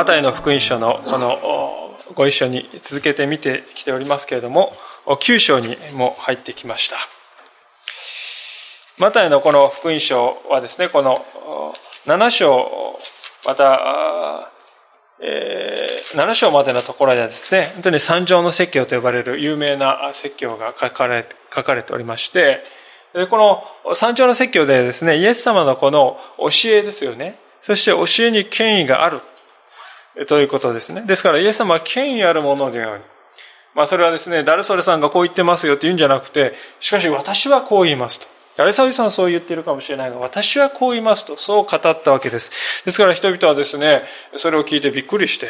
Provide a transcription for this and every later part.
マタイの福音書のこのご一緒に続けて見てきておりますけれども、9章にも入ってきました。マタイのこの福音書はですね、この7章、また、えー、7章までのところではですね、本当に三条の説教と呼ばれる有名な説教が書かれ書かれておりまして、この三条の説教でですね、イエス様のこの教えですよね。そして教えに権威があるということですね。ですから、イエス様は権威あるものである。まあ、それはですね、誰それさんがこう言ってますよって言うんじゃなくて、しかし私はこう言いますと。誰それさんはそう言ってるかもしれないが、私はこう言いますと、そう語ったわけです。ですから人々はですね、それを聞いてびっくりして、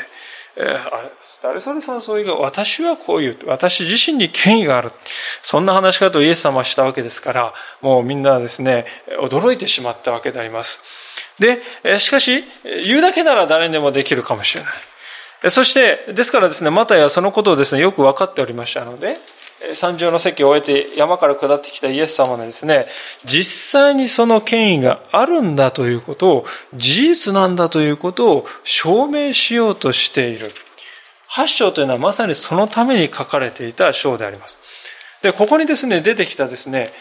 えー、誰それさんはそう言うが、私はこう言う。私自身に権威がある。そんな話し方をイエス様はしたわけですから、もうみんなですね、驚いてしまったわけであります。で、しかし、言うだけなら誰にでもできるかもしれない。そして、ですからですね、マタイはそのことをですね、よく分かっておりましたので、三条の席を終えて山から下ってきたイエス様がですね、実際にその権威があるんだということを、事実なんだということを証明しようとしている。八章というのはまさにそのために書かれていた章であります。で、ここにですね、出てきたですね、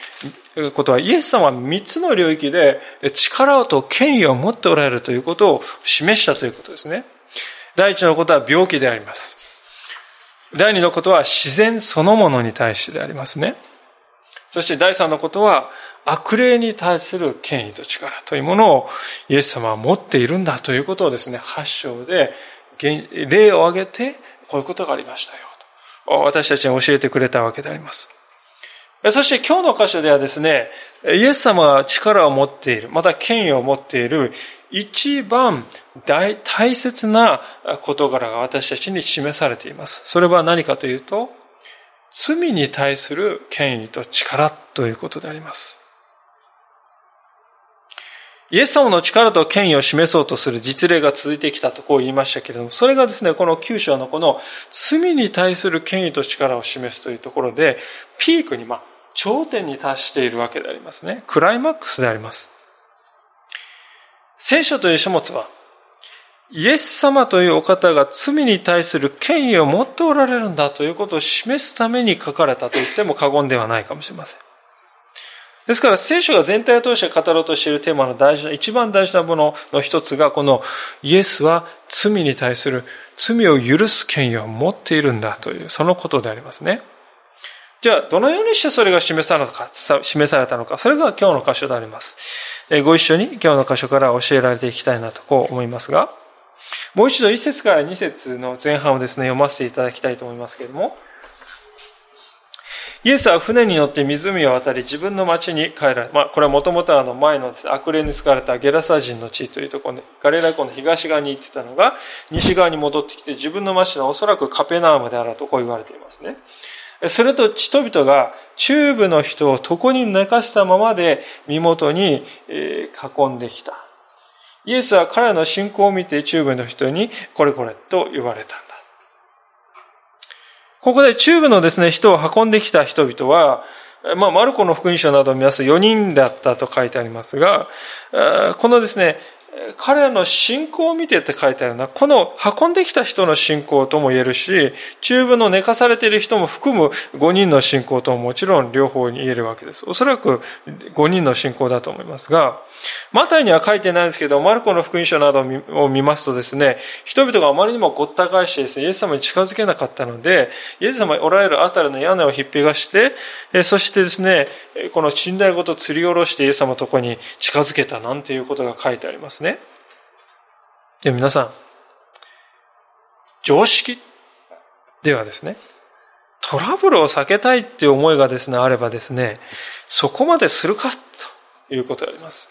ことは、イエス様は三つの領域で力と権威を持っておられるということを示したということですね。第一のことは病気であります。第二のことは自然そのものに対してでありますね。そして第三のことは悪霊に対する権威と力というものをイエス様は持っているんだということをですね、八章で例を挙げてこういうことがありましたよ私たちに教えてくれたわけであります。そして今日の箇所ではですね、イエス様が力を持っている、また権威を持っている一番大大切な事柄が私たちに示されています。それは何かというと、罪に対する権威と力ということであります。イエス様の力と権威を示そうとする実例が続いてきたとこう言いましたけれども、それがですね、この9章のこの罪に対する権威と力を示すというところで、ピークに、まあ、頂点に達しているわけでありますね。クライマックスであります。聖書という書物は、イエス様というお方が罪に対する権威を持っておられるんだということを示すために書かれたと言っても過言ではないかもしれません。ですから聖書が全体を通して語ろうとしているテーマの大事な、一番大事なものの一つが、このイエスは罪に対する罪を許す権威を持っているんだという、そのことでありますね。じゃあ、どのようにしてそれが示されたのか、示されたのか、それが今日の箇所であります。ご一緒に今日の箇所から教えられていきたいなとこう思いますが、もう一度一節から二節の前半をですね、読ませていただきたいと思いますけれども、イエスは船に乗って湖を渡り自分の町に帰られ、まあ、これはもともとあの前の悪霊に使われたゲラサ人の地というところに、ガレラ湖の東側に行ってたのが、西側に戻ってきて自分の町のおそらくカペナームであるとこう言われていますね。すると人々が中部の人を床に寝かしたままで身元に囲んできた。イエスは彼の信仰を見て中部の人にこれこれと言われた。ここで中部のですね、人を運んできた人々は、まあ、マルコの福音書などを見ますと4人だったと書いてありますが、このですね、彼らの信仰を見てって書いてあるな。この運んできた人の信仰とも言えるし、中部の寝かされている人も含む5人の信仰とももちろん両方に言えるわけです。おそらく5人の信仰だと思いますが、マタイには書いてないんですけど、マルコの福音書などを見ますとですね、人々があまりにもごった返してですね、イエス様に近づけなかったので、イエス様おられるあたりの屋根をひっぺがして、そしてですね、この寝台ごと吊り下ろしてイエス様のところに近づけたなんていうことが書いてありますね。で皆さん、常識ではですね、トラブルを避けたいっていう思いがですね、あればですね、そこまでするかということであります。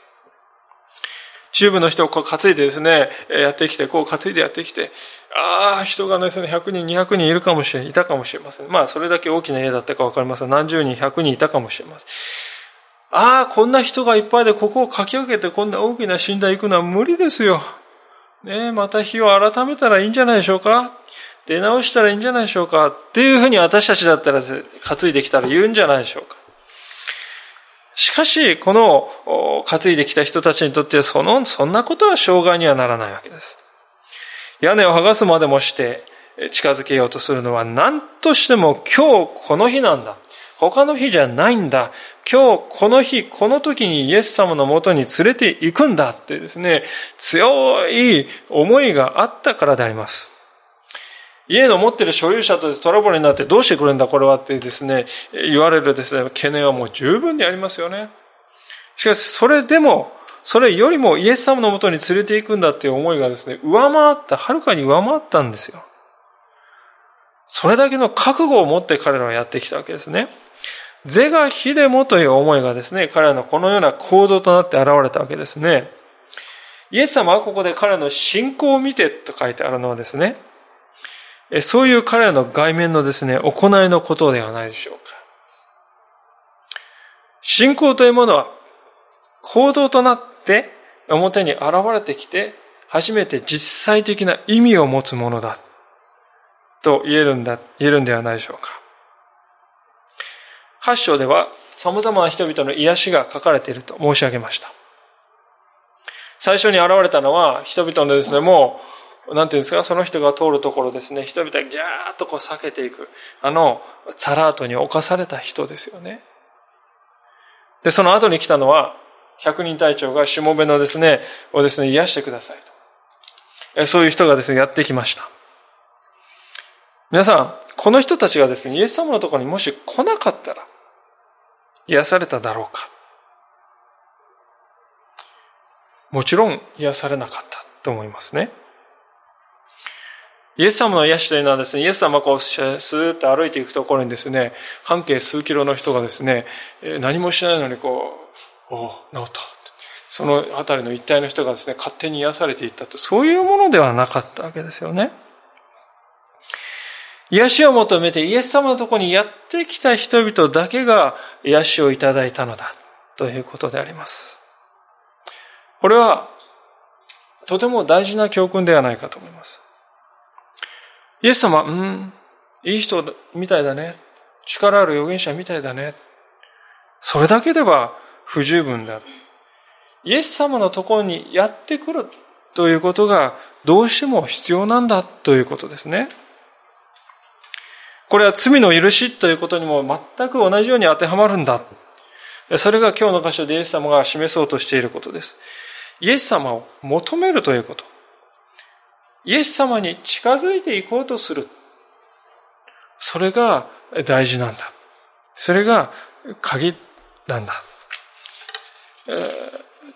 チューブの人をこう担いでですね、やってきて、こう担いでやってきて、ああ、人がですね、100人、200人いるかもしれない、いたかもしれません。まあ、それだけ大きな家だったかわかりません。何十人、100人いたかもしれません。ああ、こんな人がいっぱいでここをかき分けてこんな大きな寝台行くのは無理ですよ。ねえまた日を改めたらいいんじゃないでしょうか出直したらいいんじゃないでしょうかっていうふうに私たちだったら担いできたら言うんじゃないでしょうか。しかし、この担いできた人たちにとってその、そんなことは障害にはならないわけです。屋根を剥がすまでもして近づけようとするのは何としても今日この日なんだ。他の日じゃないんだ。今日この日、この時にイエス様のもとに連れて行くんだってですね、強い思いがあったからであります。家の持ってる所有者とトラブルになってどうしてくれるんだこれはってですね、言われるですね、懸念はもう十分にありますよね。しかし、それでも、それよりもイエス様のもとに連れて行くんだっていう思いがですね、上回った、はるかに上回ったんですよ。それだけの覚悟を持って彼らはやってきたわけですね。是が非でもという思いがですね、彼らのこのような行動となって現れたわけですね。イエス様はここで彼の信仰を見てと書いてあるのはですね、そういう彼らの外面のですね、行いのことではないでしょうか。信仰というものは行動となって表に現れてきて初めて実際的な意味を持つものだと言えるんだ、言えるんではないでしょうか。8章では様々な人々の癒しが書かれていると申し上げました。最初に現れたのは人々のですね、もう、なんていうんですか、その人が通るところですね、人々がギャーッとこう避けていく、あの、サラートに侵された人ですよね。で、その後に来たのは、百人隊長がしもべのですね、をですね、癒してくださいと。そういう人がですね、やってきました。皆さん、この人たちがですね、イエス様のところにもし来なかったら、癒されただろうかもちろん癒されなかったと思いますね。イエス様の癒しというのはですね、イエス様がこう、スーッと歩いていくところにですね、半径数キロの人がですね、何もしないのにこう、おお、治った。その辺りの一帯の人がですね、勝手に癒されていったと、そういうものではなかったわけですよね。癒しを求めてイエス様のところにやってきた人々だけが癒しをいただいたのだということであります。これはとても大事な教訓ではないかと思います。イエス様、うん、いい人みたいだね。力ある預言者みたいだね。それだけでは不十分だ。イエス様のところにやってくるということがどうしても必要なんだということですね。これは罪の許しということにも全く同じように当てはまるんだ。それが今日の箇所でイエス様が示そうとしていることです。イエス様を求めるということ。イエス様に近づいていこうとする。それが大事なんだ。それが鍵なんだ。え、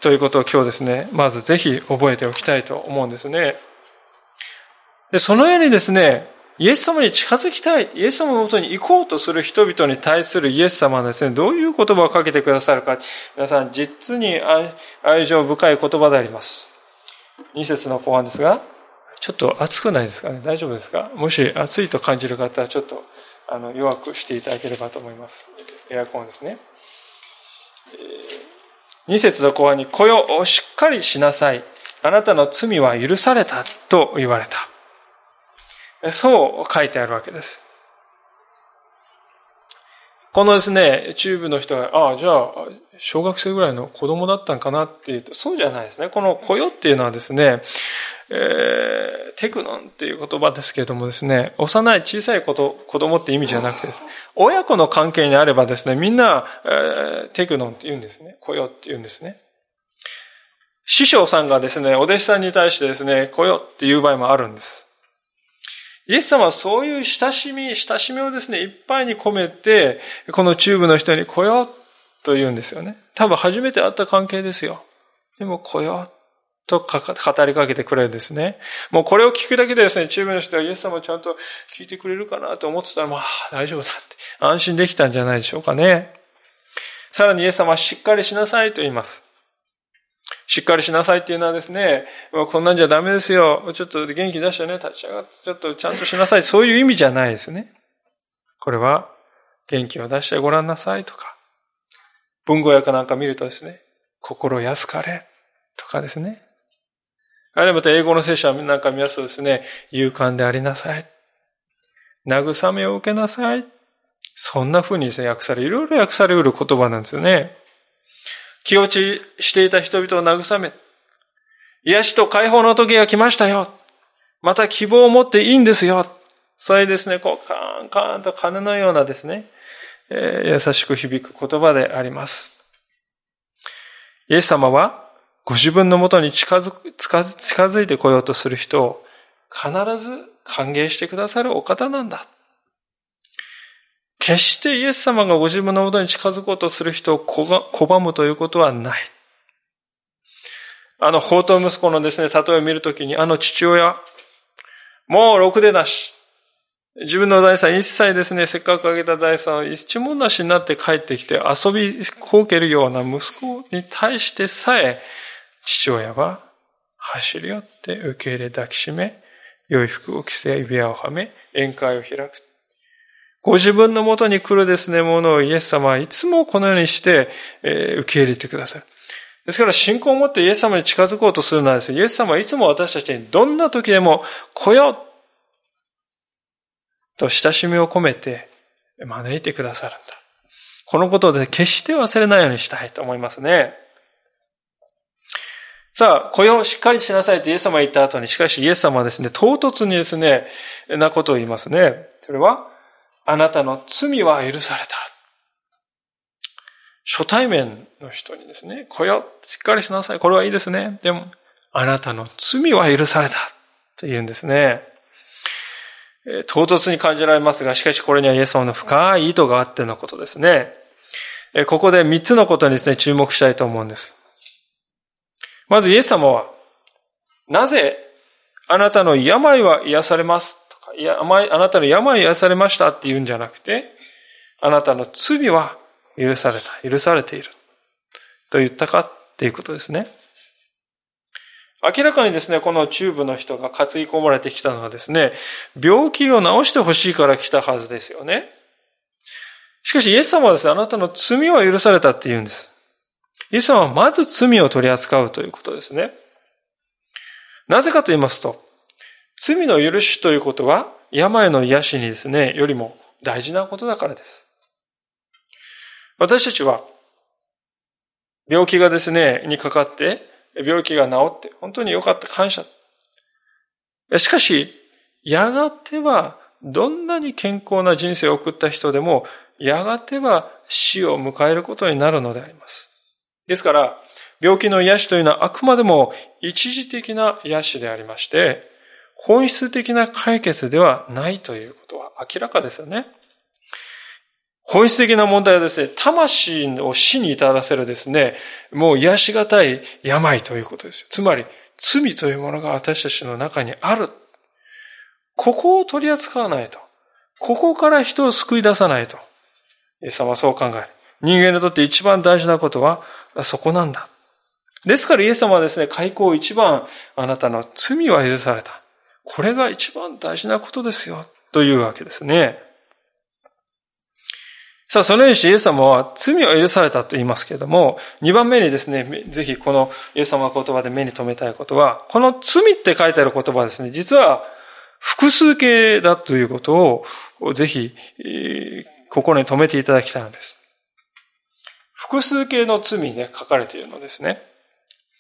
ということを今日ですね、まずぜひ覚えておきたいと思うんですね。でそのようにですね、イエス様に近づきたい、イエス様のもとに行こうとする人々に対するイエス様はですね、どういう言葉をかけてくださるか、皆さん実に愛情深い言葉であります。二節の後半ですが、ちょっと暑くないですかね？大丈夫ですか？もし暑いと感じる方はちょっとあの弱くしていただければと思います。エアコンですね。二節の後半に、子よ、しっかりしなさい。あなたの罪は許されたと言われた。そう書いてあるわけです。このですね、チューブの人が、ああ、じゃあ、小学生ぐらいの子供だったんかなっていうと、そうじゃないですね。この子よっていうのはですね、えー、テクノンっていう言葉ですけれどもですね、幼い小さい子と子供って意味じゃなくてです、ね、親子の関係にあればですね、みんな、えー、テクノンって言うんですね。子よって言うんですね。師匠さんがですね、お弟子さんに対してですね、子よっていう場合もあるんです。イエス様はそういう親しみ、親しみをですね、いっぱいに込めて、このチューブの人に来ようと言うんですよね。多分初めて会った関係ですよ。でも子よと語りかけてくれるんですね。もうこれを聞くだけでですね、チューブの人はイエス様をちゃんと聞いてくれるかなと思ってたら、まあ大丈夫だって安心できたんじゃないでしょうかね。さらにイエス様はしっかりしなさいと言います。しっかりしなさいっていうのはですね、こんなんじゃダメですよ。ちょっと元気出してね、立ち上がって、ちょっとちゃんとしなさい。そういう意味じゃないですね。これは、元気を出してごらんなさいとか、文語訳なんか見るとですね、心安かれとかですね。あるいはまた英語の聖書なんか見ますとですね、勇敢でありなさい。慰めを受けなさい。そんな風にですね、訳され、いろいろ訳されうる言葉なんですよね。気落ちしていた人々を慰め、癒しと解放の時が来ましたよ。また希望を持っていいんですよ。それですね、こう、カーン、カーンと鐘のようなですね、えー、優しく響く言葉であります。イエス様は、ご自分のもとに近づく近づいてこようとする人を必ず歓迎してくださるお方なんだ。決してイエス様がご自分のもとに近づこうとする人を拒むということはない。あの、宝刀息子のですね、例えを見るときに、あの父親、もうろくでなし。自分の財産一切ですね、せっかくあげた財産を一文なしになって帰ってきて遊びこけるような息子に対してさえ、父親は走り寄って受け入れ抱きしめ、良い服を着せ、指輪をはめ、宴会を開く。ご自分のもとに来るですね、ものをイエス様はいつもこのようにして、え、受け入れてください。ですから信仰を持ってイエス様に近づこうとするのはですね、イエス様はいつも私たちにどんな時でも来よと親しみを込めて招いてくださるんだ。このことで決して忘れないようにしたいと思いますね。さあ、雇用をしっかりしなさいとイエス様が言った後に、しかしイエス様はですね、唐突にですね、なことを言いますね。それは、あなたの罪は許された。初対面の人にですね、来よ、しっかりしなさい。これはいいですね。でも、あなたの罪は許された。と言うんですね。唐突に感じられますが、しかしこれにはイエス様の深い意図があってのことですね。ここで三つのことにですね、注目したいと思うんです。まずイエス様は、なぜあなたの病は癒されます、いや、あなたの病癒されましたって言うんじゃなくて、あなたの罪は許された、許されている。と言ったかっていうことですね。明らかにですね、このチューブの人が担ぎ込まれてきたのはですね、病気を治してほしいから来たはずですよね。しかしイエス様はですね、あなたの罪は許されたって言うんです。イエス様はまず罪を取り扱うということですね。なぜかと言いますと、罪の許しということは、病の癒しにですね、よりも大事なことだからです。私たちは、病気がですね、にかかって、病気が治って、本当に良かった、感謝。しかし、やがては、どんなに健康な人生を送った人でも、やがては死を迎えることになるのであります。ですから、病気の癒しというのはあくまでも一時的な癒しでありまして、本質的な解決ではないということは明らかですよね。本質的な問題はですね、魂を死に至らせるですね、もう癒しがたい病ということです。つまり、罪というものが私たちの中にある。ここを取り扱わないと。ここから人を救い出さないと。イエス様はそう考える。人間にとって一番大事なことはそこなんだ。ですからイエス様はですね、開口一番あなたの罪は許された。これが一番大事なことですよ。というわけですね。さあ、そのようにしてイエス様は罪を許されたと言いますけれども、2番目にですね、ぜひこのイエス様の言葉で目に留めたいことは、この罪って書いてある言葉ですね、実は複数形だということをぜひ心に留めていただきたいのです。複数形の罪にね、書かれているのですね。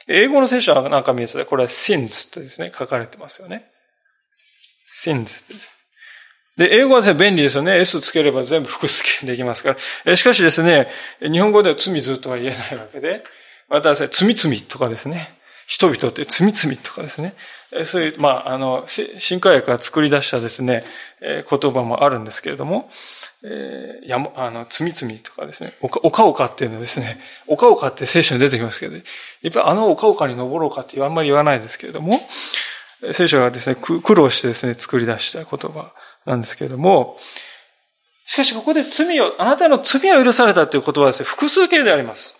英語の聖書はなんか見ると、これは sins とですね、書かれてますよね。Sins. です。で、英語は、便利ですよね。S つければ全部複数形できますから。しかしですね、日本語では罪ずっとは言えないわけで、またですね、罪罪とかですね、人々って罪罪とかですね、そういう、まあ、あの、新科学が作り出したですね、言葉もあるんですけれども、えー、やも、あの、罪罪とかですね、おか、おかおかっていうのですね、おかおかって聖書に出てきますけど、やっぱりあのおかおかに登ろうかってあんまり言わないですけれども、聖書がですね、苦労してですね、作り出した言葉なんですけれども、しかしここで罪を、あなたの罪を許されたという言葉はですね、複数形であります。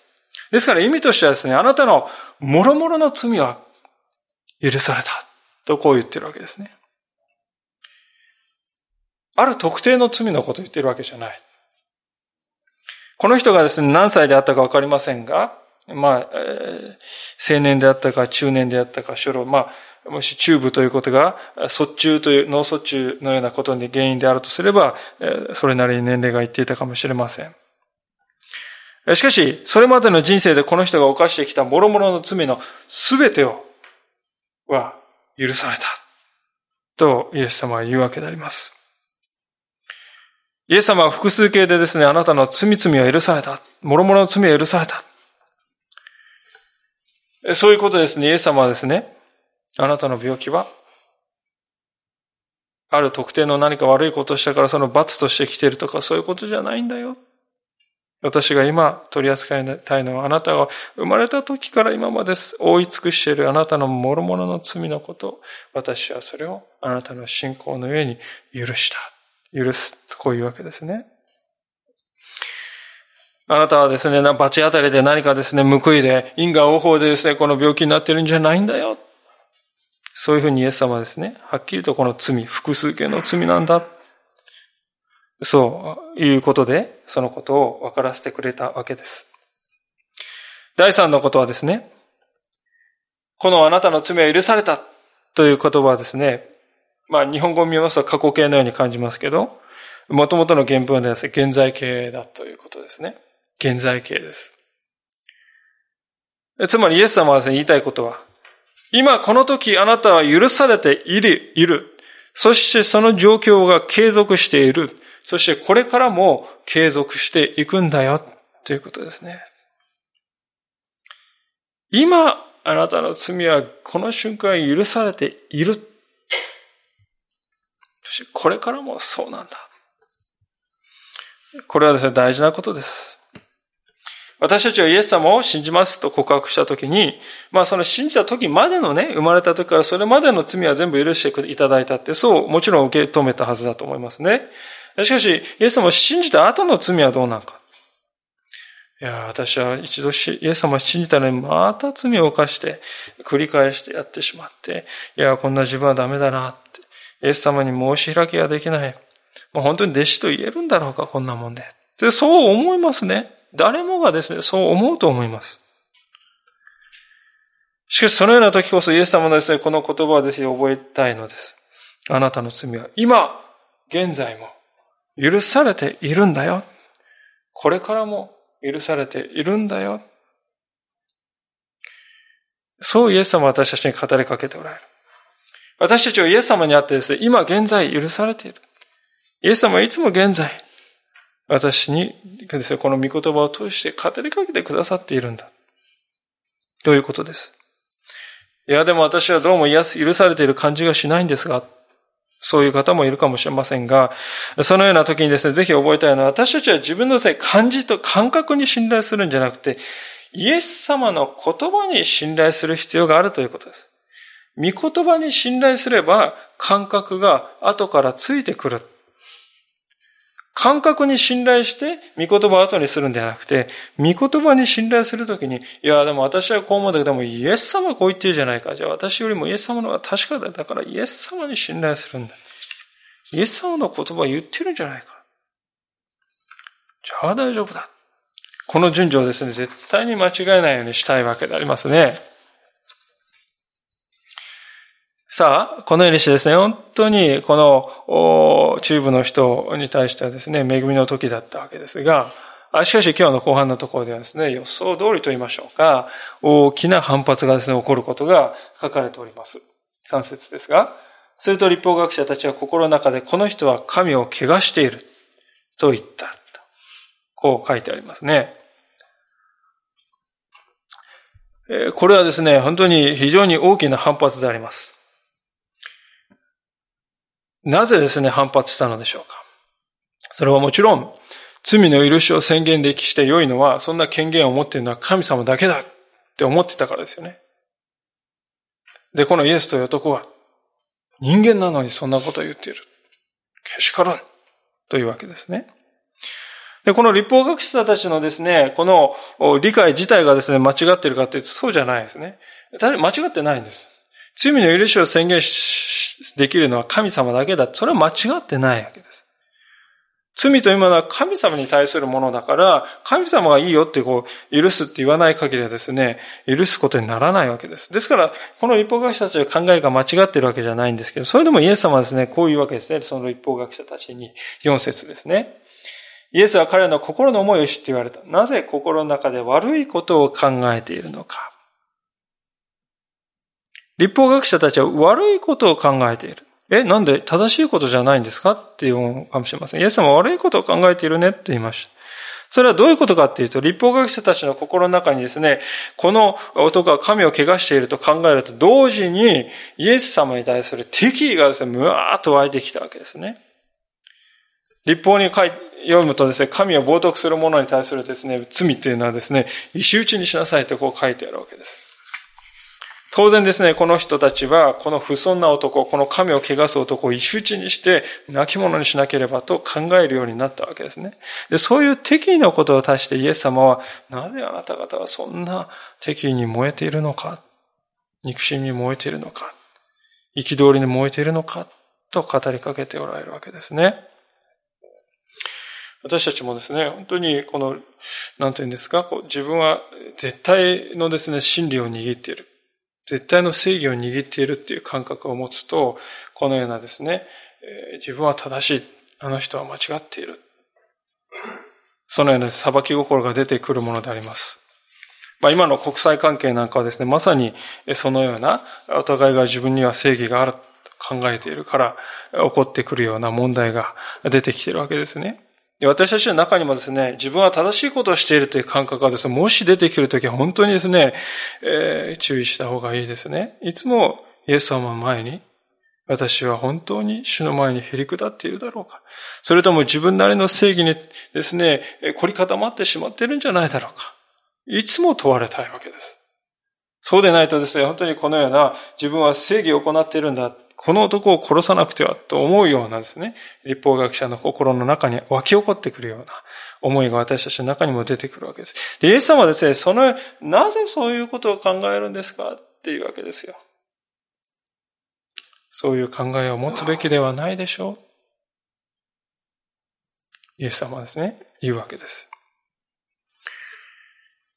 ですから意味としてはですね、あなたの諸々の罪は許された。とこう言ってるわけですね。ある特定の罪のことを言ってるわけじゃない。この人がですね、何歳であったかわかりませんが、まあ、えー、青年であったか、中年であったか、初老、まあ、もし中部ということが、卒中という、脳卒中のようなことに原因であるとすれば、それなりに年齢がいっていたかもしれません。しかし、それまでの人生でこの人が犯してきた諸々の罪のすべてを、は許された。と、イエス様は言うわけであります。イエス様は複数形でですね、あなたの罪罪は許された。諸々の罪は許された。そういうことですね。イエス様はですね、あなたの病気は、ある特定の何か悪いことをしたからその罰として来てるとかそういうことじゃないんだよ。私が今取り扱いたいのはあなたが生まれた時から今まで覆い尽くしているあなたの諸々の罪のこと、私はそれをあなたの信仰の上に許した。許すこういうわけですね。あなたはですね、罰当たりで何かですね、報いで、因果応報でですね、この病気になってるんじゃないんだよ。そういうふうにイエス様はですね、はっきりとこの罪、複数形の罪なんだ。そういうことで、そのことを分からせてくれたわけです。第三のことはですね、このあなたの罪は許されたという言葉はですね、まあ日本語を見ますと過去形のように感じますけど、もともとの原文では現在形だということですね。現在形です。つまりイエス様はですね、言いたいことは、今この時あなたは許されている、いる。そしてその状況が継続している。そしてこれからも継続していくんだよ、ということですね。今、あなたの罪はこの瞬間許されている。そしてこれからもそうなんだ。これはですね、大事なことです。私たちはイエス様を信じますと告白したときに、まあその信じた時までのね、生まれた時からそれまでの罪は全部許していただいたって、そう、もちろん受け止めたはずだと思いますね。しかし、イエス様を信じた後の罪はどうなのか。いや、私は一度イエス様を信じたのにまた罪を犯して、繰り返してやってしまって、いや、こんな自分はダメだなって。イエス様に申し開きができない。もう本当に弟子と言えるんだろうか、こんなもんで。で、そう思いますね。誰もがですね、そう思うと思います。しかし、そのような時こそイエス様のですね、この言葉をですね、覚えたいのです。あなたの罪は今、現在も許されているんだよ。これからも許されているんだよ。そうイエス様は私たちに語りかけておられる。私たちはイエス様にあってですね、今現在許されている。イエス様はいつも現在、私にですね、この御言葉を通して語りかけてくださっているんだ。ということです？いや、でも私はどうも許されている感じがしないんですが、そういう方もいるかもしれませんが、そのような時にですね、ぜひ覚えたいのは、私たちは自分のですね、感じと感覚に信頼するんじゃなくて、イエス様の言葉に信頼する必要があるということです。御言葉に信頼すれば感覚が後からついてくる。感覚に信頼して御言葉を後にするんではなくて、御言葉に信頼するときに、いや、でも私はこう思うんだけども、イエス様はこう言ってるじゃないか。じゃあ私よりもイエス様の方が確かだ。だからイエス様に信頼するんだ。イエス様の言葉を言ってるんじゃないか。じゃあ大丈夫だ。この順序をですね、絶対に間違えないようにしたいわけでありますね。さあ、このようにしてですね、本当にこの中部の人に対してはですね、恵みの時だったわけですが、しかし今日の後半のところではですね、予想通りと言いましょうか、大きな反発がですね、起こることが書かれております。3節ですが、すると立法学者たちは心の中で、この人は神を怪我していると言った。こう書いてありますね。これはですね、本当に非常に大きな反発であります。なぜですね、反発したのでしょうか？それはもちろん、罪の許しを宣言できして良いのは、そんな権限を持っているのは神様だけだって思ってたからですよね。で、このイエスという男は、人間なのにそんなことを言っている。けしからん。というわけですね。で、この立法学者たちのですね、この理解自体がですね、間違っているかというとそうじゃないですね。間違ってないんです。罪の許しを宣言しできるのは神様だけだ。それは間違ってないわけです。罪というものは神様に対するものだから、神様がいいよってこう、許すって言わない限りはですね、許すことにならないわけです。ですから、この立法学者たちの考えが間違ってるわけじゃないんですけど、それでもイエス様はですね、こういうわけですね。その立法学者たちに、4節ですね。イエスは彼の心の思いを知って言われた。なぜ心の中で悪いことを考えているのか。立法学者たちは悪いことを考えている。え、なんで正しいことじゃないんですかっていうかもしれません。イエス様は悪いことを考えているねって言いました。それはどういうことかっていうと、立法学者たちの心の中にですね、この男が神を汚していると考えると、同時にイエス様に対する敵意がですね、むわーっと湧いてきたわけですね。立法に書い読むとですね、神を冒涜する者に対するですね、罪というのはですね、石打ちにしなさいとこう書いてあるわけです。当然ですね、この人たちは、この不尊な男、この神を汚す男を石打ちにして、亡き者にしなければと考えるようになったわけですね。でそういう敵意のことを足してイエス様は、なぜあなた方はそんな敵意に燃えているのか、憎しみに燃えているのか、憤りに燃えているのか、と語りかけておられるわけですね。私たちもですね、本当にこの、なんていうんですか、こう自分は絶対のですね、真理を握っている。絶対の正義を握っているっていう感覚を持つと、このようなですね、自分は正しい。あの人は間違っている。そのような裁き心が出てくるものであります。まあ、今の国際関係なんかはですね、まさにそのような、お互いが自分には正義があると考えているから、起こってくるような問題が出てきているわけですね。私たちの中にもですね、自分は正しいことをしているという感覚がですね、もし出てくるときは本当にですね、えー、注意した方がいいですね。いつもイエス様の前に、私は本当に主の前にへり下っているだろうか。それとも自分なりの正義にですね、凝り固まってしまっているんじゃないだろうか。いつも問われたいわけです。そうでないとですね、本当にこのような自分は正義を行っているんだ。この男を殺さなくてはと思うようなですね、立法学者の心の中に湧き起こってくるような思いが私たちの中にも出てくるわけです。で、イエス様はですね、その、なぜそういうことを考えるんですかっていうわけですよ。そういう考えを持つべきではないでしょう。イエス様はですね、言うわけです。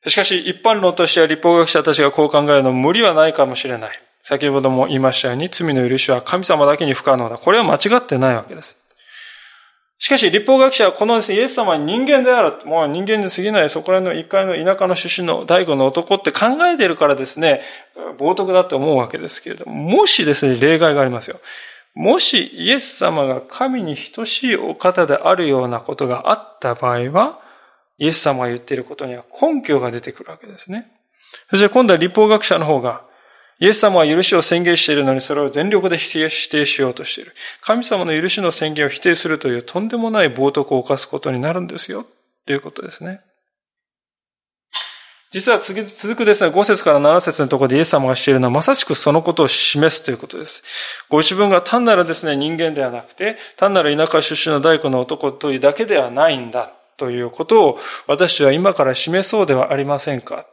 しかし、一般論としては立法学者たちがこう考えるの無理はないかもしれない。先ほども言いましたように、罪の許しは神様だけに不可能だ。これは間違ってないわけです。しかし、立法学者はこのですね、イエス様は人間である。もう人間に過ぎない、そこら辺の一階の田舎の出身の大悟の男って考えているからですね、冒涜だって思うわけですけれども、もしですね、例外がありますよ。もしイエス様が神に等しいお方であるようなことがあった場合は、イエス様が言っていることには根拠が出てくるわけですね。そして今度は立法学者の方が、イエス様は許しを宣言しているのにそれを全力で否定しようとしている。神様の許しの宣言を否定するというとんでもない冒涜を犯すことになるんですよ。ということですね。実は次続くですね、5節から7節のところでイエス様がしているのはまさしくそのことを示すということです。ご自分が単なるですね、人間ではなくて、単なる田舎出身の大工の男というだけではないんだということを私は今から示そうではありませんか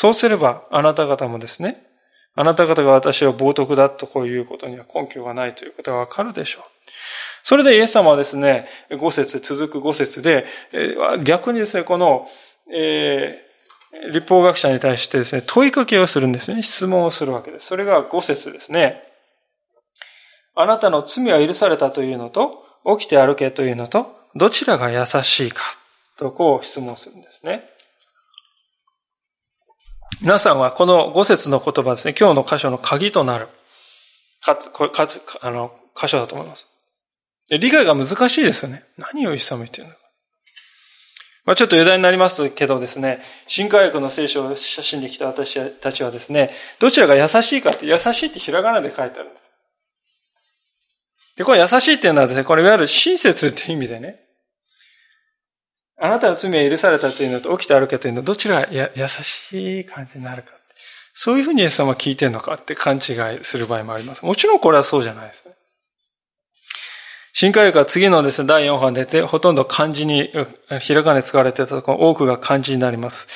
そうすれば、あなた方もですね、あなた方が私は冒涜だとこういうことには根拠がないということがわかるでしょう。それでイエス様はですね、五節、続く五節で、逆にですね、この、えー、立法学者に対してですね、問いかけをするんですね。質問をするわけです。それが五節ですね。あなたの罪は許されたというのと、起きて歩けというのと、どちらが優しいかとこう質問するんですね。皆さんはこの五節の言葉ですね、今日の箇所の鍵となる、か、か、かあの、箇所だと思います。理解が難しいですよね。何をイエス様言ってるのか。まあ、ちょっと余談になりますけどですね、新科学の聖書を写真で来た私たちはですね、どちらが優しいかって、優しいってひらがなで書いてあるんです。で、これ優しいっていうのはですね、これいわゆる親切って意味でね、あなたの罪は許されたというのと起きて歩けというのどちらや優しい感じになるか。そういうふうにイエス様は聞いてるのかって勘違いする場合もあります。もちろんこれはそうじゃないですね。新海が次のですね、第4版でほとんど漢字に、ひらがな使われてたところ、多くが漢字になります。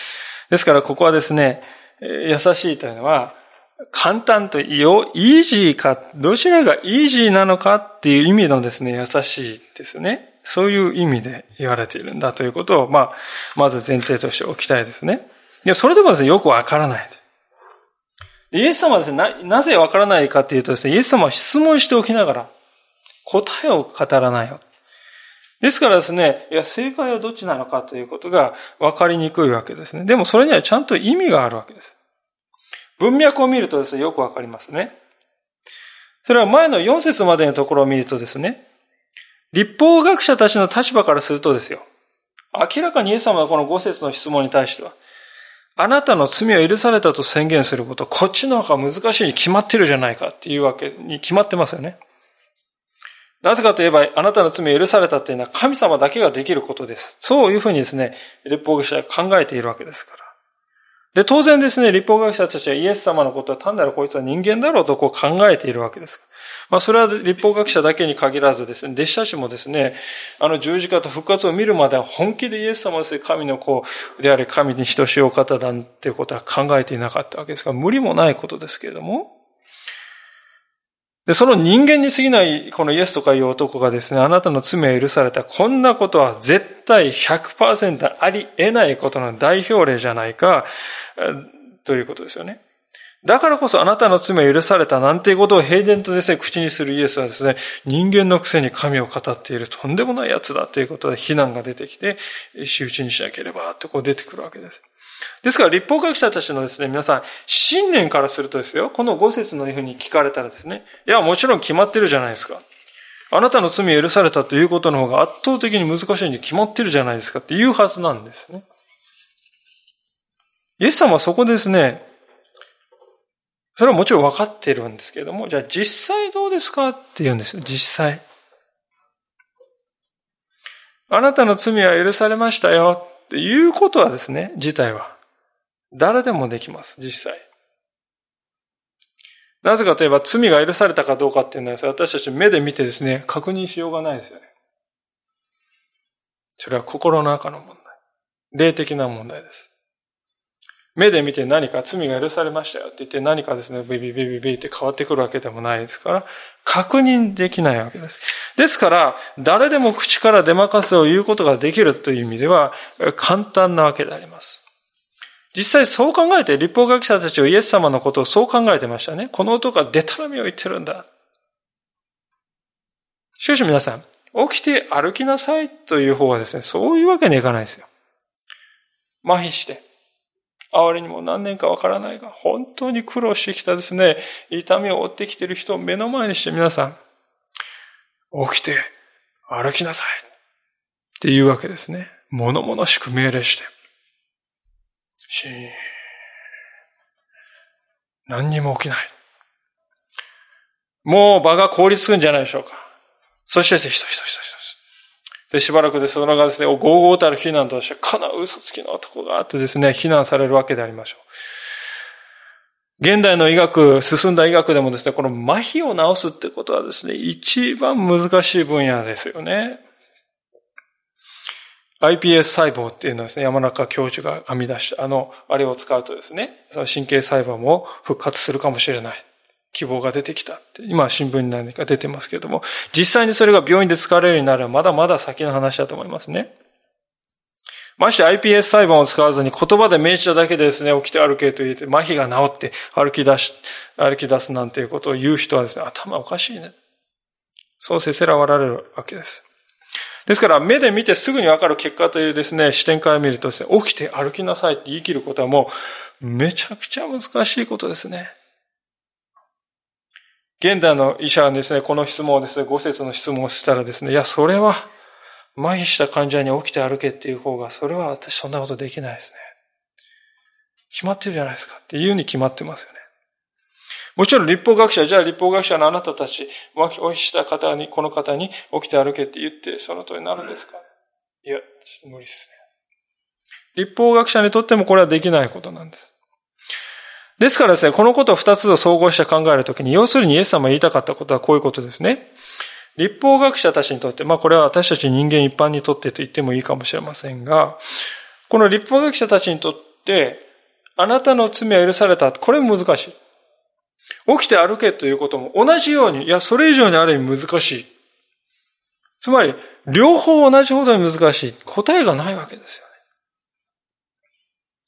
ですから、ここはですね、優しいというのは、簡単と、よ、イージーか、どちらがイージーなのかっていう意味のですね、優しいですね。そういう意味で言われているんだということを、まあ、まず前提としておきたいですね。いや、それでもですね、よくわからない。イエス様はですね、な、なぜわからないかっていうとですね、イエス様は質問しておきながら、答えを語らないよ。ですからですね、いや、正解はどっちなのかということが分かりにくいわけですね。でもそれにはちゃんと意味があるわけです。文脈を見るとですね、よくわかりますね。それは前の4節までのところを見るとですね、立法学者たちの立場からするとですよ、明らかにイエス様はこの5節の質問に対しては、あなたの罪を許されたと宣言すること、こっちの方が難しいに決まってるじゃないかっていうわけに決まってますよね。なぜかといえば、あなたの罪を許されたっていうのは神様だけができることです。そういうふうにですね、立法学者は考えているわけですから。で、当然ですね、立法学者たちはイエス様のことは単なるこいつは人間だろうとこう考えているわけです。まあ、それは立法学者だけに限らずですね、弟子たちもですね、あの十字架と復活を見るまでは本気でイエス様ですね、神の子であれ、神に等しいお方だっていうことは考えていなかったわけですが、無理もないことですけれども、で、その人間に過ぎないこのイエスとかいう男がですね、あなたの罪を許された。こんなことは絶対100%あり得ないことの代表例じゃないか、ということですよね。だからこそあなたの罪を許されたなんていうことを平然とですね、口にするイエスはですね、人間のくせに神を語っているとんでもない奴だということで非難が出てきて、仕打ちにしなければってこう出てくるわけです。ですから、立法学者たちのですね、皆さん、信念からするとですよ、この五節のいうふうに聞かれたらですね、いや、もちろん決まってるじゃないですか。あなたの罪を許されたということの方が圧倒的に難しいに決まってるじゃないですかっていうはずなんですね。イエス様はそこですね、それはもちろん分かっているんですけれども、じゃあ実際どうですかって言うんですよ、実際。あなたの罪は許されましたよっていうことはですね、自体は。誰でもできます、実際。なぜかといえば罪が許されたかどうかっていうのは私たち目で見てですね、確認しようがないですよね。それは心の中の問題。霊的な問題です。目で見て何か罪が許されましたよって言って何かですね、ビビビビビって変わってくるわけでもないですから、確認できないわけです。ですから、誰でも口から出まかせを言うことができるという意味では、簡単なわけであります。実際そう考えて、立法学者たちはイエス様のことをそう考えてましたね。この男はデタラミを言ってるんだ。しかし皆さん、起きて歩きなさいという方はですね、そういうわけにはいかないですよ。麻痺して、哀れにも何年かわからないが、本当に苦労してきたですね、痛みを負ってきている人を目の前にして皆さん、起きて歩きなさいっていうわけですね。物々しく命令して。しー何にも起きない。もう場が凍りつくんじゃないでしょうか。そして、ひとひとひとひと。で、しばらくでそのがですね、ごうごうたる非難として、かな嘘つきの男があってですね、非難されるわけでありましょう。現代の医学、進んだ医学でもですね、この麻痺を治すってことはですね、一番難しい分野ですよね。iPS 細胞っていうのはですね、山中教授が編み出した、あの、あれを使うとですね、神経細胞も復活するかもしれない。希望が出てきたって。今、新聞に何か出てますけれども、実際にそれが病院で使われるようになるのはまだまだ先の話だと思いますね。まして iPS 細胞を使わずに言葉で命じただけでですね、起きて歩けと言って、麻痺が治って歩き出し、歩き出すなんていうことを言う人はですね、頭おかしいね。そうせせら笑われるわけです。ですから、目で見てすぐにわかる結果というですね、視点から見るとですね、起きて歩きなさいって言い切ることはもう、めちゃくちゃ難しいことですね。現代の医者はですね、この質問をですね、五節の質問をしたらですね、いや、それは、麻痺した患者に起きて歩けっていう方が、それは私そんなことできないですね。決まってるじゃないですかっていうに決まってますよね。もちろん立法学者、じゃあ立法学者のあなたたち、お引した方に、この方に起きて歩けって言って、その通りになるんですか？いや、無理ですね。立法学者にとってもこれはできないことなんです。ですからですね、このことを二つを総合して考えるときに、要するにイエス様が言いたかったことはこういうことですね。立法学者たちにとって、まあこれは私たち人間一般にとってと言ってもいいかもしれませんが、この立法学者たちにとって、あなたの罪は許された。これ難しい。起きて歩けということも同じように、いや、それ以上にある意味難しい。つまり、両方同じほどに難しい。答えがないわけですよね。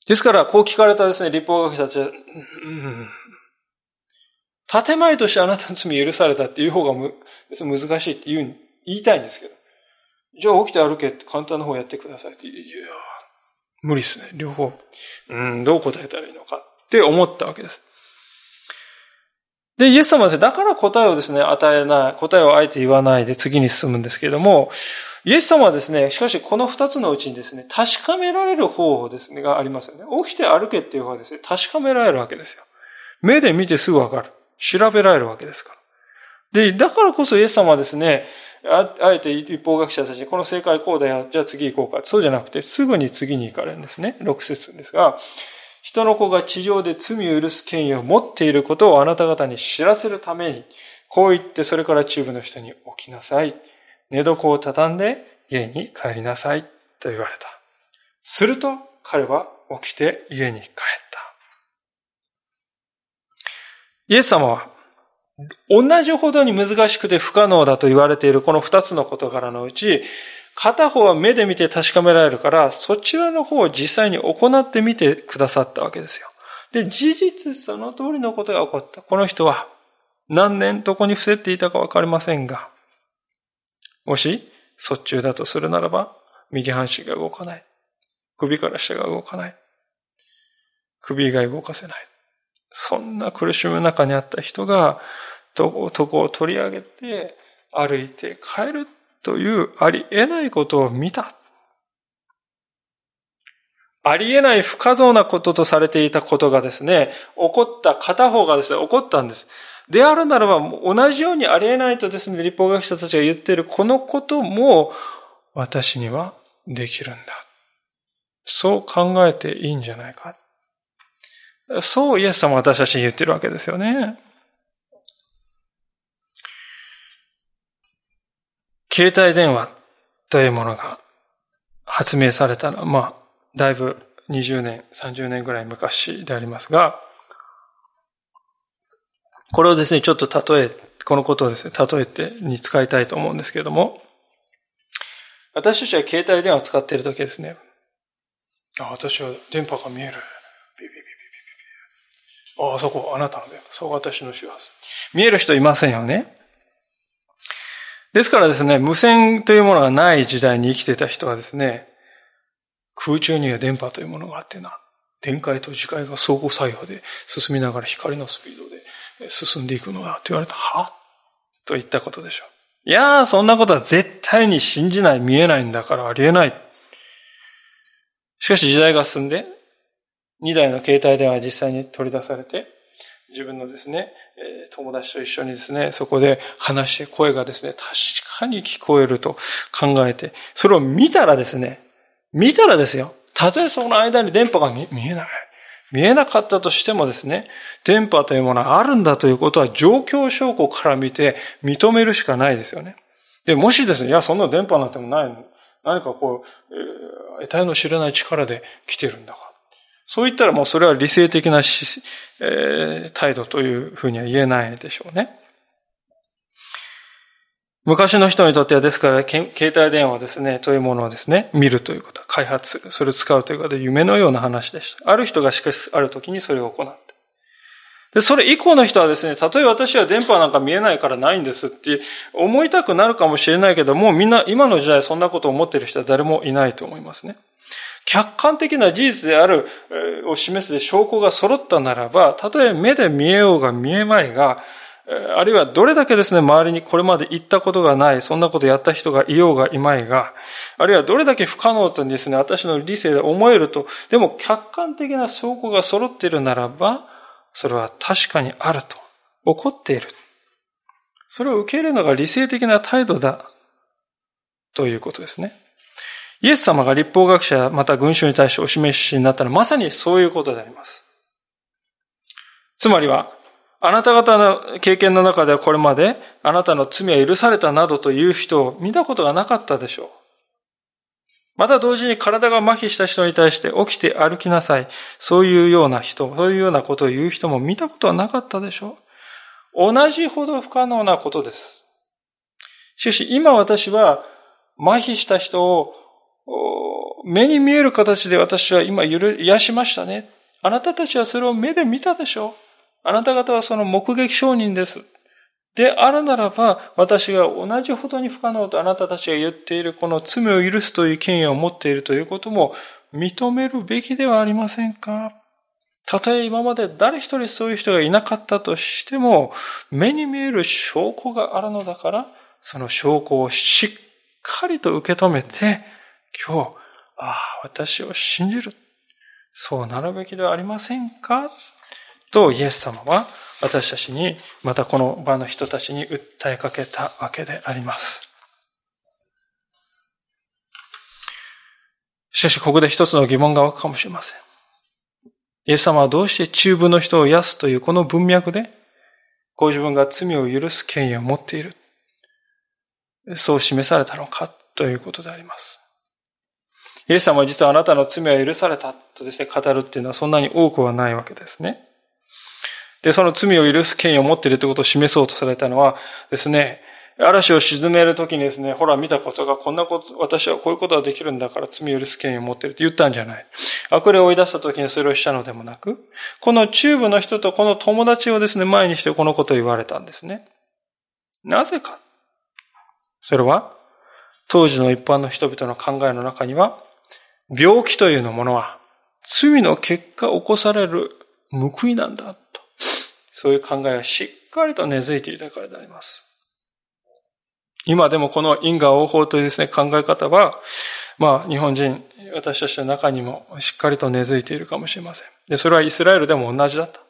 ですから、こう聞かれたですね、立法学者たちは、うん、建前としてあなたの罪許されたっていう方がむ難しいって言う言いたいんですけど。じゃあ起きて歩けって簡単な方やってくださいって。いや、無理っすね。両方。うん、どう答えたらいいのかって思ったわけです。で、イエス様はですね、だから答えをですね、与えない、答えをあえて言わないで次に進むんですけれども、イエス様はですね、しかしこの二つのうちにですね、確かめられる方法ですね、がありますよね。起きて歩けっていう方はですね、確かめられるわけですよ。目で見てすぐわかる。調べられるわけですから。で、だからこそイエス様はですね、ああえて立法学者たちにこの正解こうだよ、じゃあ次行こうか。そうじゃなくて、すぐに次に行かれるんですね。6節ですが、人の子が地上で罪を許す権威を持っていることをあなた方に知らせるために、こう言ってそれから中部の人に起きなさい。寝床を畳んで家に帰りなさい。と言われた。すると彼は起きて家に帰った。イエス様は同じほどに難しくて不可能だと言われているこの二つの事柄のうち、片方は目で見て確かめられるから、そちらの方を実際に行ってみてくださったわけですよ。で、事実その通りのことが起こった。この人は何年どこに伏せていたかわかりませんが、もし、卒中だとするならば、右半身が動かない。首から下が動かない。首が動かせない。そんな苦しむ中にあった人が、とこを取り上げて、歩いて帰るというありえないことを見た。ありえない不可能なこととされていたことがですね、起こった片方がですね、起こったんです。であるならば、同じようにありえないとですね、立法学者たちが言っているこのことも、私にはできるんだ。そう考えていいんじゃないか。そうイエス様は私たちに言ってるわけですよね。携帯電話というものが発明されたのは、まあ、だいぶ20年、30年ぐらい昔でありますが、これをですね、ちょっと例え、このことをですね、例えてに使いたいと思うんですけれども、私たちは携帯電話を使っているときですね、あ、私は電波が見える。ビビビビビビあ、あそこ、あなたの電話。そう、私の周波数。見える人いませんよね。ですからですね、無線というものがない時代に生きてた人はですね、空中には電波というものがあってな、電解と磁界が相互作用で進みながら光のスピードで進んでいくのだと言われた。はと言ったことでしょう。いやー、そんなことは絶対に信じない、見えないんだからありえない。しかし時代が進んで、2台の携帯電話が実際に取り出されて、自分のですね、友達と一緒にですね、そこで話し声がですね、確かに聞こえると考えて、それを見たらですね、見たらですよ、たとえその間に電波が見えない。見えなかったとしてもですね、電波というものがあるんだということは状況証拠から見て認めるしかないですよね。で、もしですね、いや、そんな電波なんてもない。何かこう、えー、得体の知れない力で来てるんだからそう言ったらもうそれは理性的な、えー、態度というふうには言えないでしょうね。昔の人にとってはですから、携帯電話ですね、というものをですね、見るということ、開発する、それを使うということで夢のような話でした。ある人がしかし、ある時にそれを行って。で、それ以降の人はですね、たとえ私は電波なんか見えないからないんですって思いたくなるかもしれないけどもう、みんな今の時代そんなことを思っている人は誰もいないと思いますね。客観的な事実である、を示す証拠が揃ったならば、たとえ目で見えようが見えまいが、あるいはどれだけですね、周りにこれまで言ったことがない、そんなことやった人がいようがいまいが、あるいはどれだけ不可能とですね、私の理性で思えると、でも客観的な証拠が揃っているならば、それは確かにあると、起こっている。それを受け入れるのが理性的な態度だ、ということですね。イエス様が立法学者また群衆に対してお示しになったのはまさにそういうことであります。つまりは、あなた方の経験の中ではこれまであなたの罪は許されたなどという人を見たことがなかったでしょう。また同時に体が麻痺した人に対して起きて歩きなさい。そういうような人、そういうようなことを言う人も見たことはなかったでしょう。同じほど不可能なことです。しかし今私は麻痺した人を目に見える形で私は今癒しましたね。あなたたちはそれを目で見たでしょう。あなた方はその目撃証人です。であるならば、私が同じほどに不可能とあなたたちが言っているこの罪を許すという権威を持っているということも認めるべきではありませんか？たとえ今まで誰一人そういう人がいなかったとしても、目に見える証拠があるのだから、その証拠をしっかりと受け止めて、今日、ああ、私を信じる。そうなるべきではありませんか？とイエス様は私たちに、またこの場の人たちに訴えかけたわけであります。しかし、ここで一つの疑問が湧くかもしれません。イエス様はどうして中部の人を癒すというこの文脈で、ご自分が罪を許す権威を持っている。そう示されたのかということであります。イエス様は実はあなたの罪は許されたとですね、語るっていうのはそんなに多くはないわけですね。で、その罪を許す権威を持っているということを示そうとされたのはですね、嵐を沈めるときにですね、ほら見たことがこんなこと、私はこういうことができるんだから罪を許す権威を持っていると言ったんじゃない。悪霊を追い出したときにそれをしたのでもなく、この中部の人とこの友達をですね、前にしてこのことを言われたんですね。なぜか。それは、当時の一般の人々の考えの中には、病気というのものは、罪の結果起こされる報いなんだ。とそういう考えがしっかりと根付いていたからであります。今でもこの因果応報というですね、考え方は、まあ、日本人、私たちの中にもしっかりと根付いているかもしれません。で、それはイスラエルでも同じだった。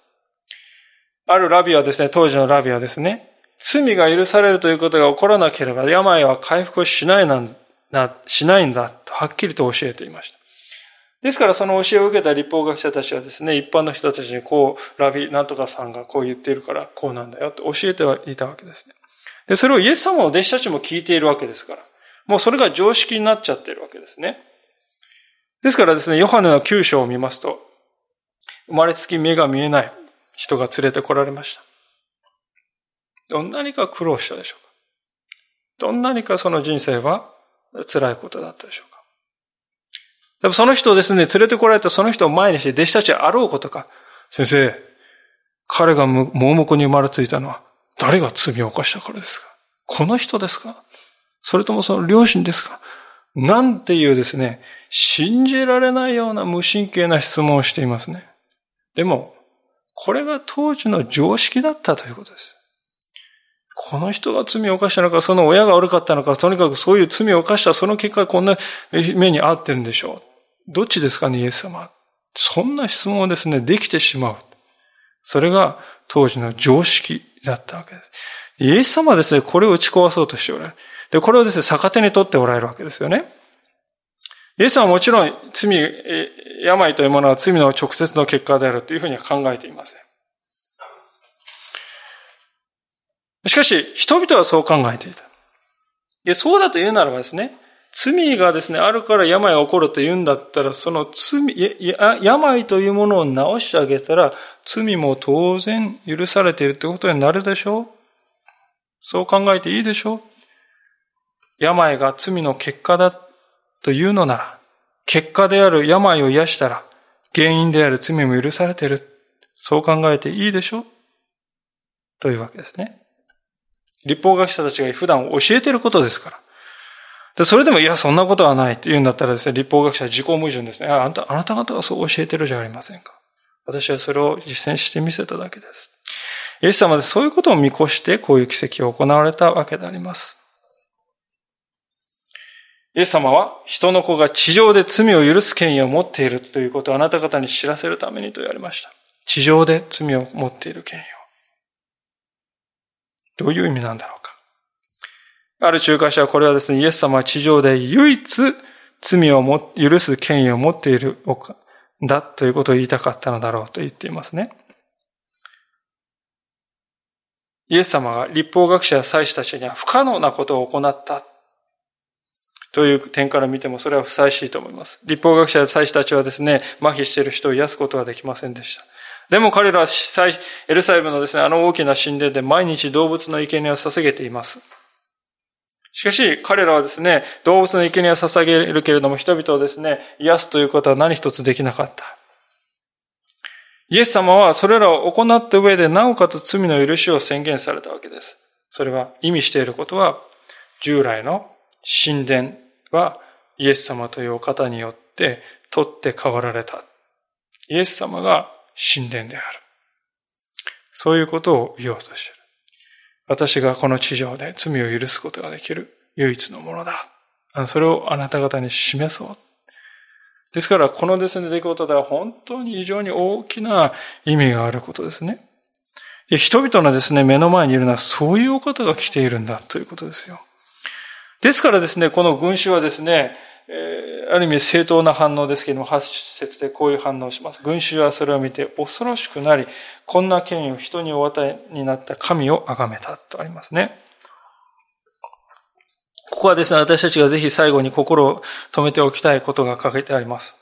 あるラビはですね、当時のラビはですね、罪が許されるということが起こらなければ、病は回復しないなんな、しないんだとはっきりと教えていました。ですからその教えを受けた立法学者たちはですね、一般の人たちにこう、ラビなんとかさんがこう言っているからこうなんだよって教えてはいたわけですね。で、それをイエス様の弟子たちも聞いているわけですから。もうそれが常識になっちゃってるわけですね。ですからですね、ヨハネの九章を見ますと、生まれつき目が見えない人が連れてこられました。どんなにか苦労したでしょうかどんなにかその人生は辛いことだったでしょうかでもその人をですね、連れてこられたその人を前にして弟子たちはあろうことか。先生、彼が盲目に生まれついたのは誰が罪を犯したからですか？この人ですか？それともその両親ですか？なんていうですね、信じられないような無神経な質問をしていますね。でも、これが当時の常識だったということです。この人が罪を犯したのか、その親が悪かったのか、とにかくそういう罪を犯したその結果こんな目に遭ってるんでしょう。どっちですかね、イエス様。そんな質問をですね、できてしまう。それが当時の常識だったわけです。イエス様はですね、これを打ち壊そうとしておられる。で、これをですね、逆手に取っておられるわけですよね。イエス様はもちろん罪、病というものは罪の直接の結果であるというふうには考えていません。しかし、人々はそう考えていた。で、そうだと言うならばですね、罪がですね、あるから病が起こると言うんだったら、その罪、病というものを治してあげたら、罪も当然許されているってことになるでしょうそう考えていいでしょう病が罪の結果だというのなら、結果である病を癒したら、原因である罪も許されている。そう考えていいでしょうというわけですね。立法学者たちが普段教えてることですから。で、それでも、いや、そんなことはないって言うんだったらですね、立法学者は自己矛盾ですね。あなた、あなた方がそう教えてるじゃありませんか。私はそれを実践してみせただけです。イエス様でそういうことを見越してこういう奇跡を行われたわけであります。イエス様は人の子が地上で罪を許す権威を持っているということをあなた方に知らせるためにと言われました。地上で罪を持っている権威を。どういう意味なんだろうか。ある仲介者はこれはですね、イエス様は地上で唯一罪をも許す権威を持っているだということを言いたかったのだろうと言っていますね。イエス様が立法学者や祭司たちには不可能なことを行ったという点から見てもそれはふさわしいと思います。立法学者や祭司たちはですね、麻痺している人を癒すことはできませんでした。でも彼らはエルサレムのですね、あの大きな神殿で毎日動物の生贄を捧げています。しかし、彼らはですね、動物の生贄を捧げるけれども、人々をですね、癒すということは何一つできなかった。イエス様はそれらを行った上で、なおかつ罪の許しを宣言されたわけです。それは意味していることは、従来の神殿はイエス様というお方によって取って代わられた。イエス様が神殿である。そういうことを言おうとしている。私がこの地上で罪を許すことができる唯一のものだ。それをあなた方に示そう。ですから、このですね、出来事では本当に非常に大きな意味があることですね。人々のですね、目の前にいるのはそういうお方が来ているんだということですよ。ですからですね、この群衆はですね、ある意味正当な反応ですけれども、8節でこういう反応をします。群衆はそれを見て恐ろしくなり、こんな権威を人にお与えになった神を崇めたとありますね。ここはですね、私たちがぜひ最後に心を止めておきたいことが書かれてあります。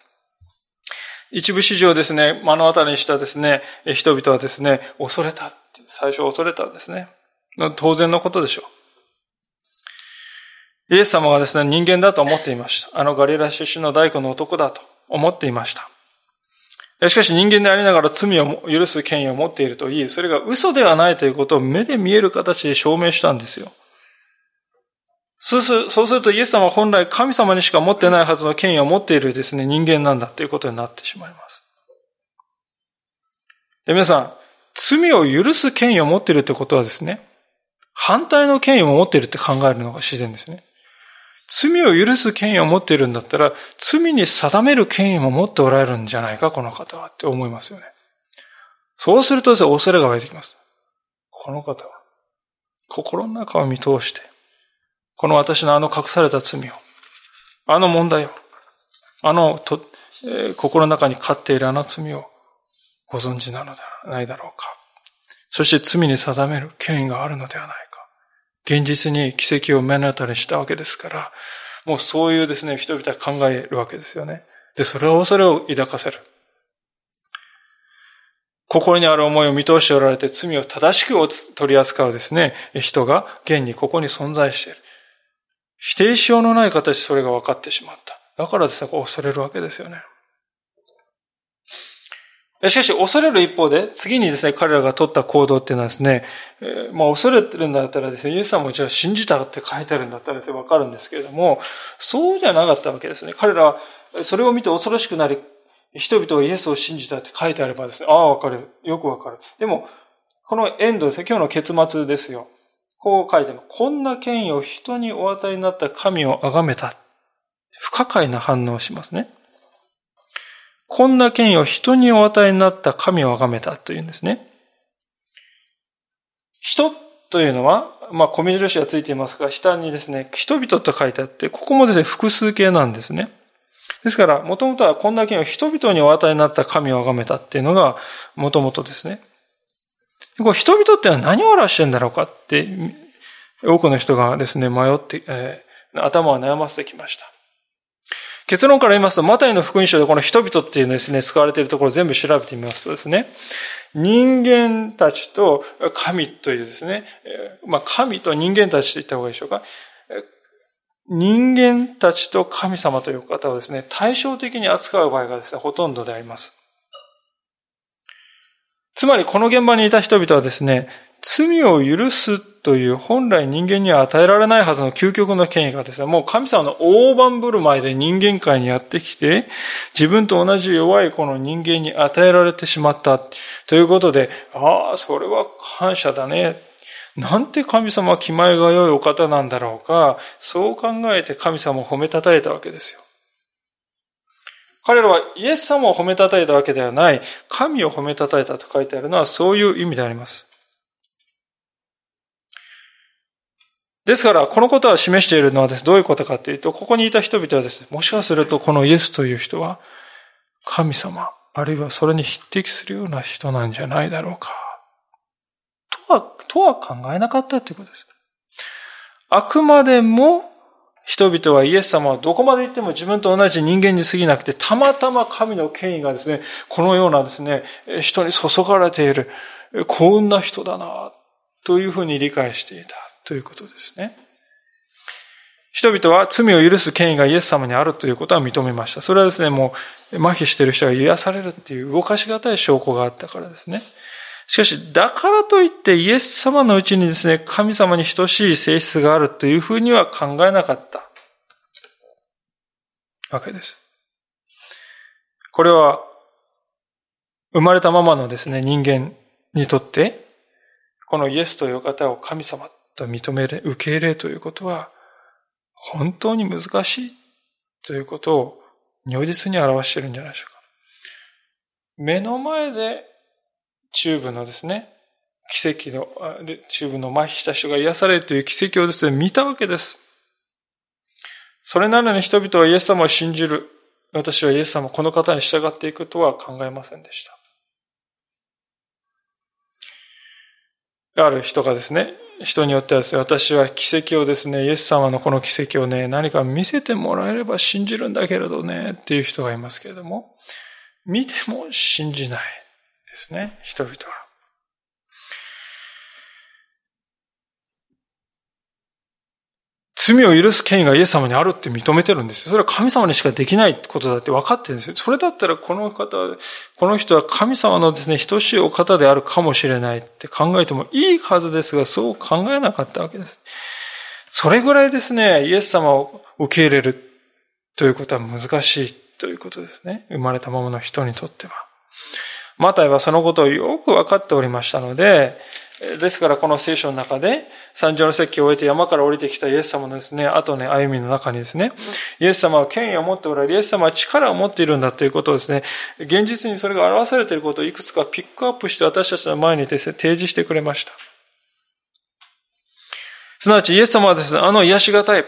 一部史上ですね、目の当たりにしたですね、人々はですね、恐れた。最初恐れたんですね。当然のことでしょう。イエス様がですね、人間だと思っていました。あのガリラ出身の大工の男だと思っていました。しかし人間でありながら罪を許す権威を持っているといい、それが嘘ではないということを目で見える形で証明したんですよ。そうするとイエス様は本来神様にしか持ってないはずの権威を持っているですね、人間なんだということになってしまいます。で皆さん、罪を許す権威を持っているってことはですね、反対の権威を持っているって考えるのが自然ですね。罪を許す権威を持っているんだったら、罪に定める権威も持っておられるんじゃないか、この方はって思いますよね。そうするとですね、恐れが湧いてきます。この方は、心の中を見通して、この私のあの隠された罪を、あの問題を、あのと、えー、心の中に勝っているあの罪をご存知なのではないだろうか。そして罪に定める権威があるのではないか。現実に奇跡を目の当たりにしたわけですから、もうそういうですね、人々は考えるわけですよね。で、それを恐れを抱かせる。心にある思いを見通しておられて罪を正しく取り扱うですね、人が現にここに存在している。否定しようのない形それが分かってしまった。だからですね、恐れるわけですよね。しかし、恐れる一方で、次にですね、彼らが取った行動っていうのはですね、えー、まあ、恐れてるんだったらですね、イエス様もじゃあ信じたって書いてあるんだったらですね、わかるんですけれども、そうじゃなかったわけですね。彼らは、それを見て恐ろしくなり、人々がイエスを信じたって書いてあればですね、ああ、わかる。よくわかる。でも、このエンドですね、今日の結末ですよ。こう書いてある。こんな権威を人にお与えになった神を崇めた。不可解な反応をしますね。こんな権威を人にお与えになった神を崇めたというんですね。人というのは、まあ、小印がついていますが、下にですね、人々と書いてあって、ここもですね、複数形なんですね。ですから、もともとはこんな権威を人々にお与えになった神を崇めたっていうのが、もともとですね。こう人々ってのは何を表してんだろうかって、多くの人がですね、迷って、えー、頭を悩ませてきました。結論から言いますと、マタイの福音書でこの人々っていうのですね、使われているところを全部調べてみますとですね、人間たちと神というですね、まあ神と人間たちと言った方がいいでしょうか。人間たちと神様という方をですね、対照的に扱う場合がですね、ほとんどであります。つまりこの現場にいた人々はですね、罪を許すという本来人間には与えられないはずの究極の権威がですね、もう神様の大盤振る舞いで人間界にやってきて、自分と同じ弱いこの人間に与えられてしまったということで、ああ、それは感謝だね。なんて神様は気前が良いお方なんだろうか、そう考えて神様を褒めたたえたわけですよ。彼らはイエス様を褒めたたえたわけではない、神を褒めたたえたと書いてあるのはそういう意味であります。ですから、このことは示しているのはです、どういうことかというと、ここにいた人々はです、ねもしかするとこのイエスという人は、神様、あるいはそれに匹敵するような人なんじゃないだろうか、とは、とは考えなかったということです。あくまでも人々はイエス様はどこまで行っても自分と同じ人間に過ぎなくて、たまたま神の権威がですね、このようなですね、人に注がれている幸運な人だな、というふうに理解していた。ということですね。人々は罪を許す権威がイエス様にあるということは認めました。それはですね、もう麻痺している人が癒されるっていう動かしがたい証拠があったからですね。しかし、だからといってイエス様のうちにですね、神様に等しい性質があるというふうには考えなかったわけです。これは、生まれたままのですね、人間にとって、このイエスという方を神様と認める、受け入れということは、本当に難しいということを如実に表しているんじゃないでしょうか。目の前でチューブのですね、奇跡の、チューブの麻痺した人が癒されるという奇跡をですね、見たわけです。それなのに人々はイエス様を信じる。私はイエス様、この方に従っていくとは考えませんでした。ある人がですね、人によってはですね、私は奇跡をですね、イエス様のこの奇跡をね、何か見せてもらえれば信じるんだけれどね、っていう人がいますけれども、見ても信じないですね、人々は。罪を許す権威がイエス様にあるって認めてるんですよ。それは神様にしかできないことだって分かってるんですよ。それだったらこの方、この人は神様のですね、等しいお方であるかもしれないって考えてもいいはずですが、そう考えなかったわけです。それぐらいですね、イエス様を受け入れるということは難しいということですね。生まれたままの人にとっては。マタイはそのことをよく分かっておりましたので、ですからこの聖書の中で、三条の説教を終えて山から降りてきたイエス様のですね、後ね、歩みの中にですね、イエス様は権威を持っておられる、イエス様は力を持っているんだということをですね、現実にそれが表されていることをいくつかピックアップして私たちの前にですね、提示してくれました。すなわちイエス様はですね、あの癒しがたい、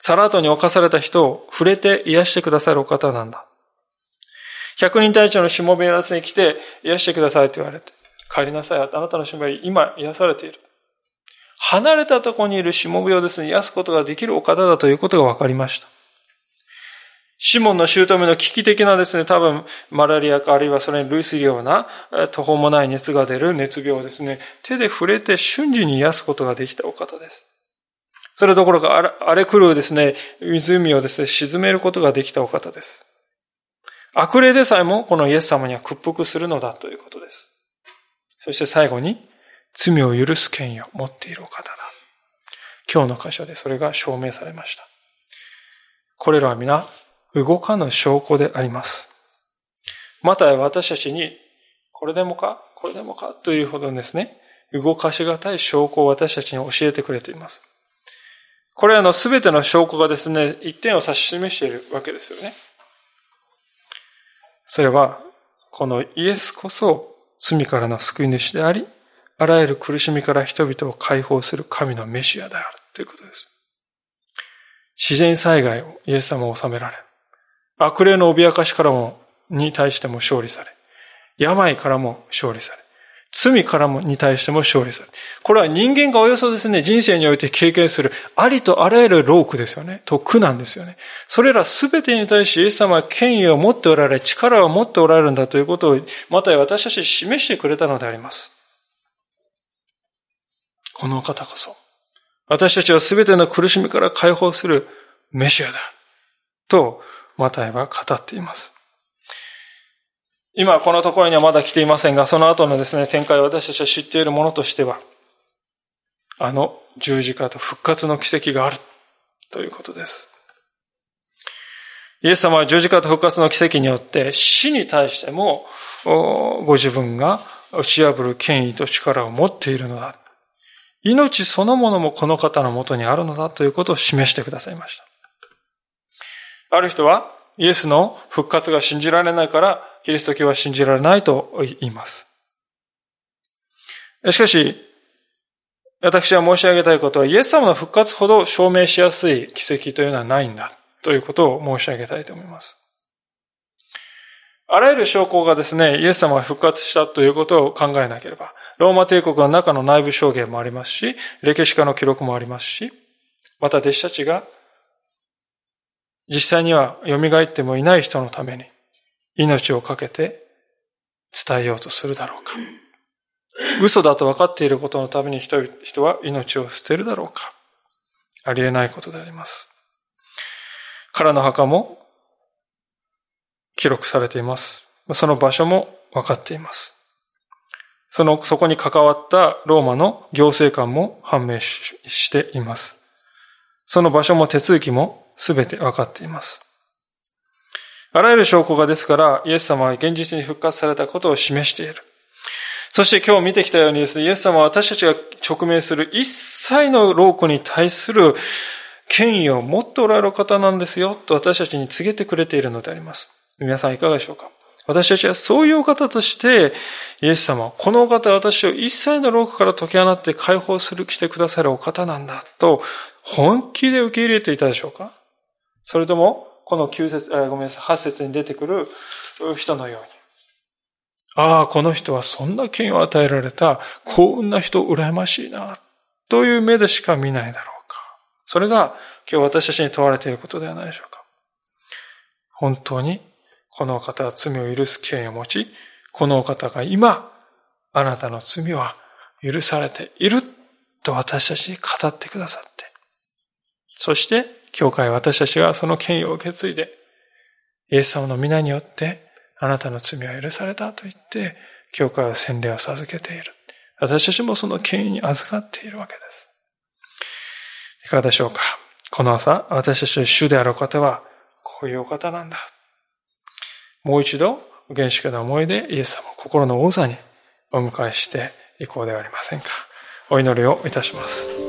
サラートに侵された人を触れて癒してくださるお方なんだ。百人隊長のしもべがですね、来て癒してくださいと言われて。帰りなさい。あなたのしもべ今癒されている。離れたとこにいるしもべをですね、癒すことができるお方だということが分かりました。シモンの姑の危機的なですね、多分、マラリアかあるいはそれに類するような途方もない熱が出る熱病をですね、手で触れて瞬時に癒すことができたお方です。それどころか荒れ狂うですね、湖をですね、沈めることができたお方です。悪霊でさえもこのイエス様には屈服するのだということです。そして最後に、罪を許す権威を持っているお方だ。今日の箇所でそれが証明されました。これらは皆、動かぬ証拠であります。また私たちに、これでもかこれでもかというほどですね、動かしがたい証拠を私たちに教えてくれています。これらの全ての証拠がですね、一点を指し示しているわけですよね。それは、このイエスこそ罪からの救い主であり、あらゆる苦しみから人々を解放する神のメシアであるということです。自然災害をイエス様を治められ、悪霊の脅かしからも、に対しても勝利され、病からも勝利され、罪からもに対しても勝利する。これは人間がおよそですね、人生において経験するありとあらゆる労苦ですよね。と苦なんですよね。それらすべてに対しイエス様は権威を持っておられ、力を持っておられるんだということを、また私たち示してくれたのであります。この方こそ、私たちはすべての苦しみから解放するメシアだ。と、マタイは語っています。今このところにはまだ来ていませんが、その後のですね、展開を私たちは知っているものとしては、あの十字架と復活の奇跡があるということです。イエス様は十字架と復活の奇跡によって死に対してもご自分が打ち破る権威と力を持っているのだ。命そのものもこの方のもとにあるのだということを示してくださいました。ある人はイエスの復活が信じられないからキリスト教は信じられないと言います。しかし、私は申し上げたいことは、イエス様の復活ほど証明しやすい奇跡というのはないんだということを申し上げたいと思います。あらゆる証拠がですね、イエス様が復活したということを考えなければ、ローマ帝国の中の内部証言もありますし、歴史家の記録もありますし、また弟子たちが実際には蘇ってもいない人のために命を懸けて伝えようとするだろうか。嘘だと分かっていることのために人は命を捨てるだろうか。ありえないことであります。彼の墓も記録されています。その場所も分かっています。その、そこに関わったローマの行政官も判明しています。その場所も手続きも全て分かっています。あらゆる証拠がですから、イエス様は現実に復活されたことを示している。そして今日見てきたようにですね、イエス様は私たちが直面する一切の労苦に対する権威を持っておられる方なんですよ、と私たちに告げてくれているのであります。皆さんいかがでしょうか？私たちはそういう方として、イエス様、このお方は私を一切の労苦から解き放って解放する、来てくださるお方なんだ、と本気で受け入れていたでしょうか？それとも、この9節、ごめんなさい、8節に出てくる人のように。ああ、この人はそんな権威を与えられた幸運な人、羨ましいな、という目でしか見ないだろうか。それが今日私たちに問われていることではないでしょうか。本当にこの方は罪を許す権威を持ち、この方が今、あなたの罪は許されていると私たちに語ってくださって、そして教会私たちはその権威を受け継いで、イエス様の皆によってあなたの罪は許されたと言って、教会は洗礼を授けている。私たちもその権威に預かっているわけです。いかがでしょうか？この朝、私たちの主である方は、こういうお方なんだ。もう一度、原始の思いでイエス様を心の王座にお迎えしていこうではありませんか。お祈りをいたします。